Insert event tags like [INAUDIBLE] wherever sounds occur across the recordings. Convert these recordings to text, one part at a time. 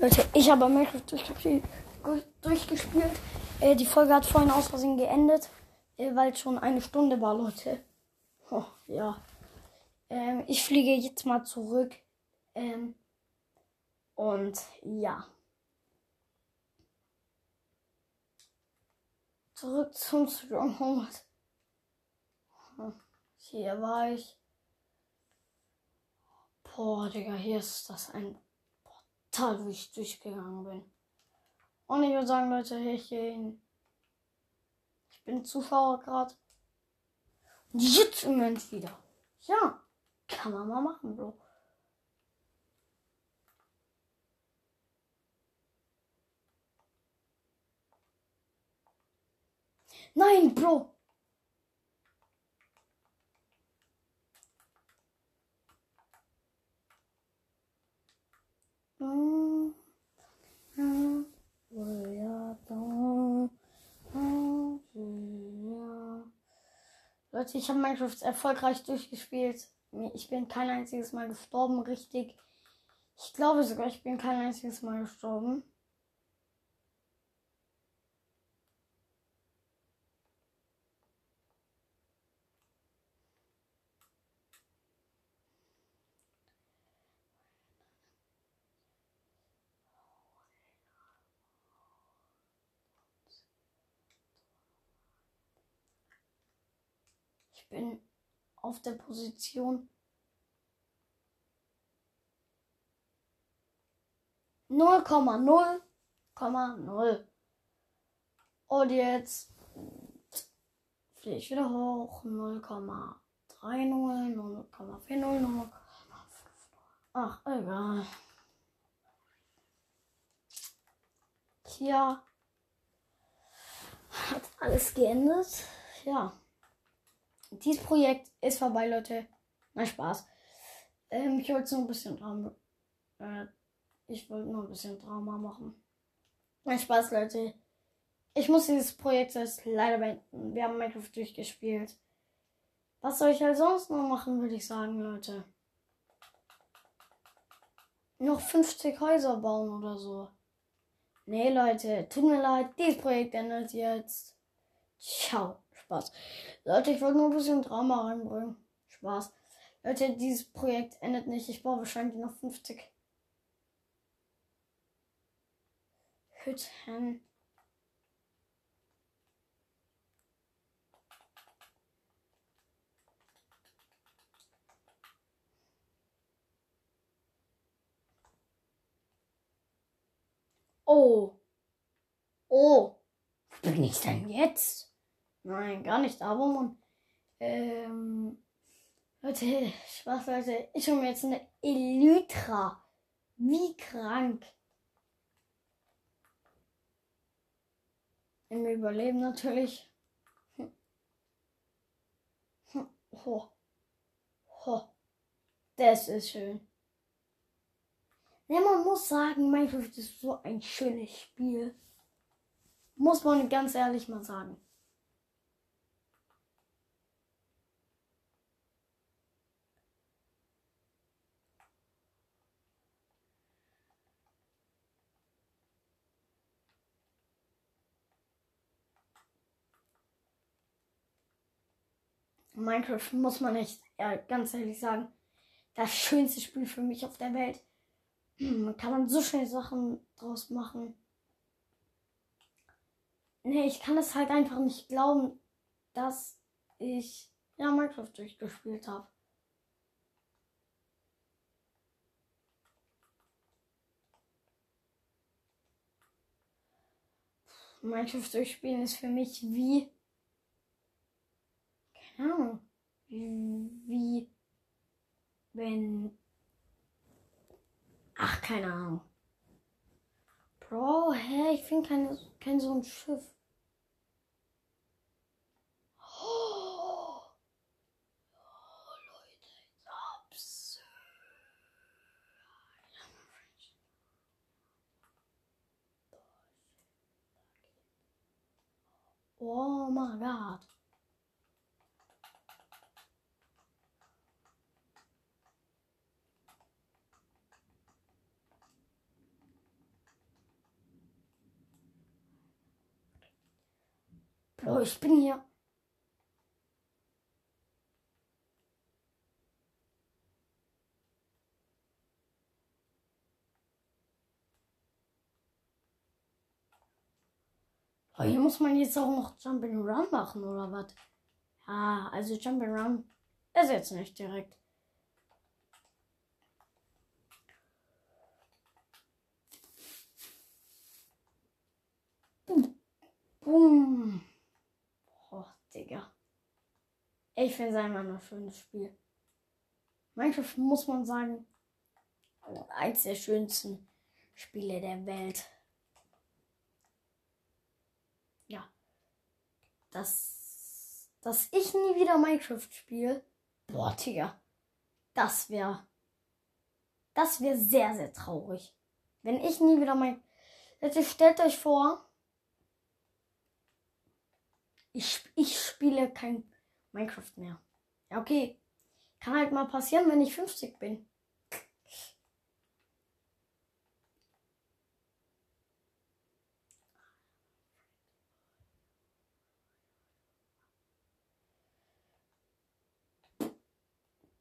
Leute, ich habe Minecraft durchgespielt. durchgespielt. Äh, die Folge hat vorhin aus Versehen geendet, äh, weil es schon eine Stunde war, Leute. Oh, ja. Ähm, ich fliege jetzt mal zurück. Ähm, und ja. Zurück zum Stronghold. Hm, hier war ich. Boah, Digga, hier ist das ein Portal, wo ich durchgegangen bin. Und ich würde sagen, Leute, ich, ich bin Zuschauer gerade. Und jetzt im Moment wieder. Ja, kann man mal machen, Bro. Nein, Bro. Leute, ich habe Minecraft erfolgreich durchgespielt. Ich bin kein einziges Mal gestorben, richtig. Ich glaube sogar, ich bin kein einziges Mal gestorben. Ich bin auf der Position 0,0,0. Und jetzt fliege ich wieder hoch. 0,30, 0,40, 0,5. Ach, egal. Hier hat alles geendet. Ja. Dieses Projekt ist vorbei, Leute. Na Spaß. Ähm, ich wollte nur ein bisschen Drama. Äh, ich wollte nur ein bisschen Drama machen. Na Spaß, Leute. Ich muss dieses Projekt jetzt leider beenden. Wir haben Minecraft durchgespielt. Was soll ich halt sonst noch machen, würde ich sagen, Leute. Noch 50 Häuser bauen oder so. Nee, Leute, tut mir leid, dieses Projekt endet jetzt. Ciao. Spaß. Leute, ich wollte nur ein bisschen Drama reinbringen. Spaß. Leute, dieses Projekt endet nicht. Ich baue wahrscheinlich noch 50 Hütten. Oh. Oh. Bin ich denn jetzt? Nein, gar nicht. Aber man. Ähm, Leute, Spaß, Leute. Ich hole mir jetzt eine Elytra. Wie krank. Im Überleben natürlich. Hm. Hm. Ho. Ho. Das ist schön. Ja, man muss sagen, Minecraft ist so ein schönes Spiel. Muss man ganz ehrlich mal sagen. Minecraft muss man echt ja, ganz ehrlich sagen, das schönste Spiel für mich auf der Welt. Man kann man so schnell Sachen draus machen. Nee, ich kann es halt einfach nicht glauben, dass ich ja Minecraft durchgespielt habe. Minecraft durchspielen ist für mich wie Ahnung. Wie wenn. Ach, keine Ahnung. Bro, hä? Ich finde kein, kein so ein Schiff. Oh, Oh my god. Bro, ich bin hier. Oh, hier muss man jetzt auch noch Jump and Run machen, oder was? Ja, also Jump and Run ist jetzt nicht direkt. Boom. Oh, Digga. Ich finde es einfach ein schönes Spiel. Minecraft muss man sagen, eins der schönsten Spiele der Welt. Ja. Dass, dass ich nie wieder Minecraft spiele. Boah, Digga. Das wäre. Das wäre sehr, sehr traurig. Wenn ich nie wieder mein. Jetzt stellt euch vor, ich, ich spiele kein Minecraft mehr. Ja, okay. Kann halt mal passieren, wenn ich 50 bin.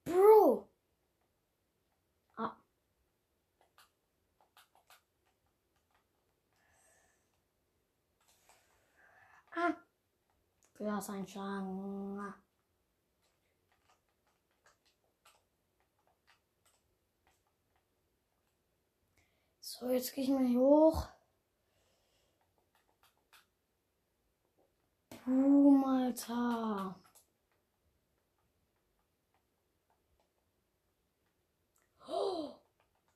Bro. Ah. Ah. Glas einschlagen. So, jetzt gehe ich mal hier hoch. Boom, Alter. Oh,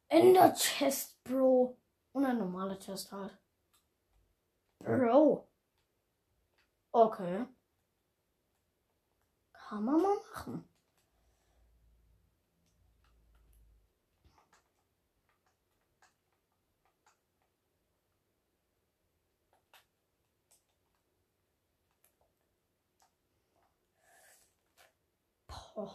Ender Chest, Bro. Und ein normaler Chest halt. Bro. Okay. Kann man mal machen. Boom.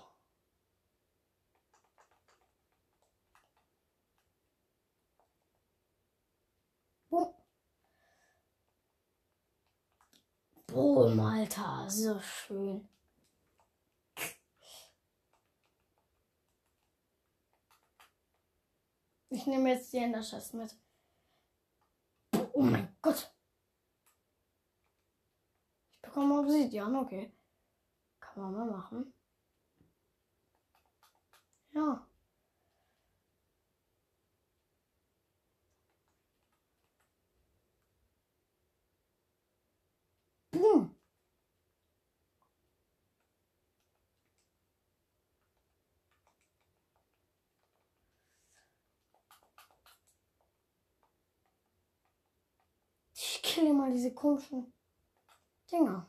Boom, Alter, so schön. Ich nehme jetzt die Enderchest mit. Oh mein Gott. Ich bekomme Obsidian, okay. Kann man mal machen. Ja. Boom. Ich kille mal diese komischen Dinger.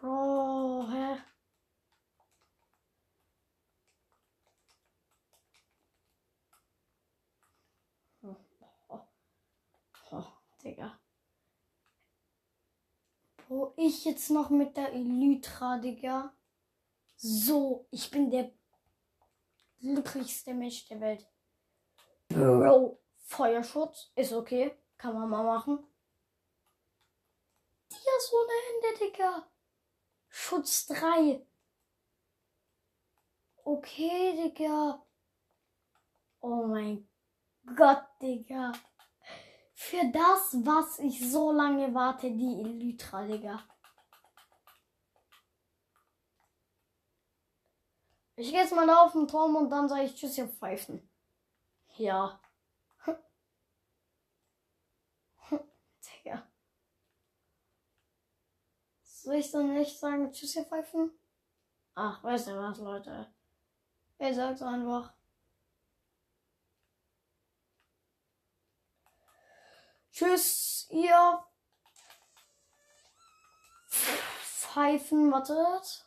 Bro, hä? Oh, oh, oh, Digga. Wo ich jetzt noch mit der Elytra, Digga. So, ich bin der glücklichste Mensch der Welt. Bro, Feuerschutz ist okay. Kann man mal machen. Dias ohne Ende, Digga. Schutz 3. Okay, Digga. Oh mein Gott, Digga. Für das, was ich so lange warte, die Elytra, Digga. Ich gehe jetzt mal auf den Turm und dann sage ich Tschüss, ihr Pfeifen. Ja. [LAUGHS] Digga. Soll ich dann nicht sagen Tschüss, ihr Pfeifen? Ach, weißt du was, Leute? Ich sag's einfach. Tschüss, ihr Pfeifen, wartet.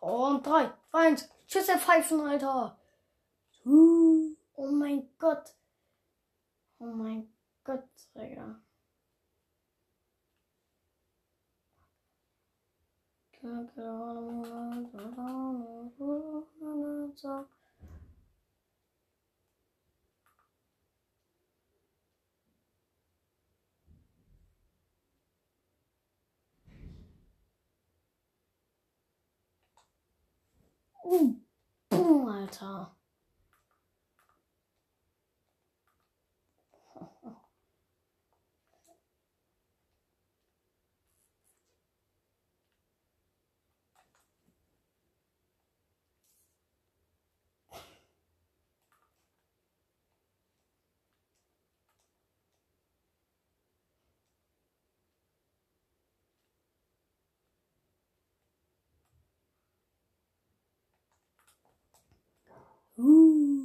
Und drei, eins. Tschüss, ihr Pfeifen, Alter. Oh mein Gott. Oh mein Gott, Digga. Uh, boom, Alter. Uh.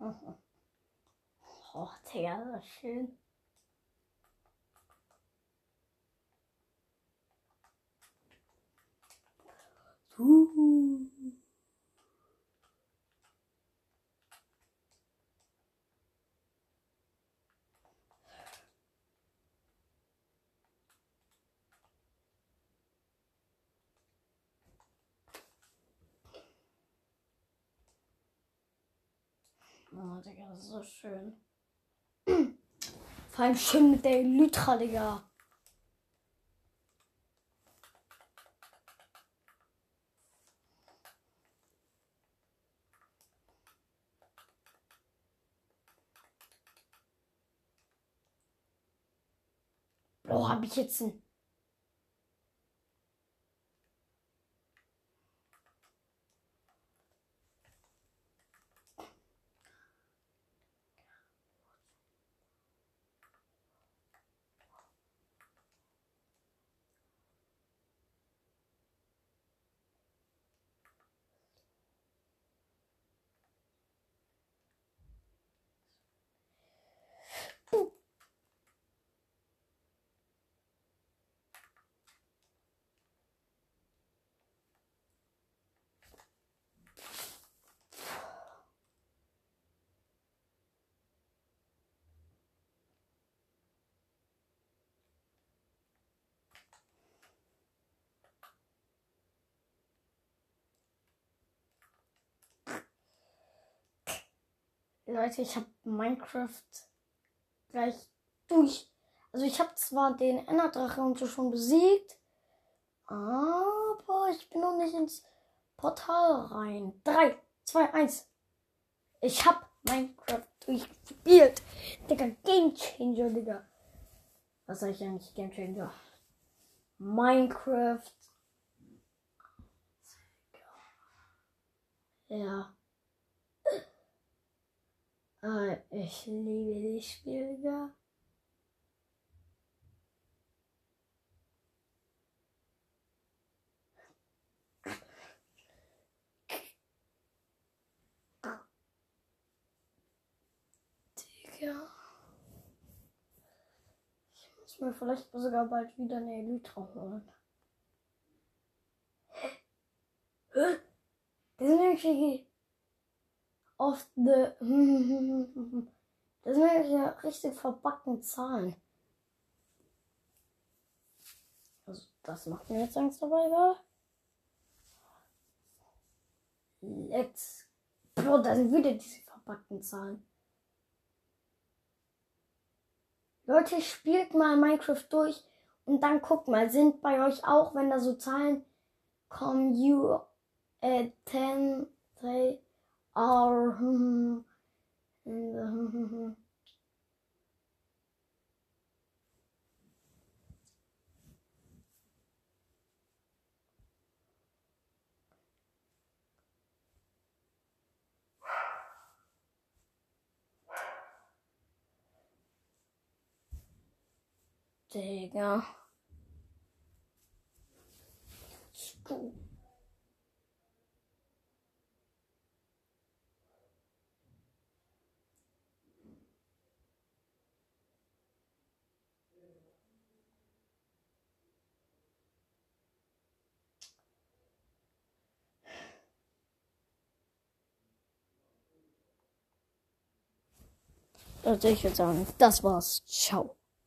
Oh, Digga, das ist schön. Uh. Digga, das ist so schön. Vor allem schön mit der Elytra, Digga. Oh, hab ich jetzt ein. Leute, ich habe Minecraft gleich durch. Also ich habe zwar den Enderdrache und so schon besiegt, aber ich bin noch nicht ins Portal rein. 3, 2, 1. Ich hab Minecraft durchgespielt. Digga, Game Changer, Digga. Was sag ich eigentlich? Game Changer. Minecraft. Ja. Ah, ich liebe das Spiel, Digga. Ich muss mir vielleicht sogar bald wieder eine Elytra holen. Hä? Das sind irgendwie auf [LAUGHS] the. Das sind ja richtig verbackten Zahlen. Also, das macht mir jetzt Angst dabei, egal. Let's. Bro, da sind wieder diese verpackten Zahlen. Leute, spielt mal Minecraft durch und dann guckt mal, sind bei euch auch, wenn da so Zahlen kommen, you at 10, 3, are, hm, hm, Digga. Go. Also ich würde sagen, das war's. Ciao.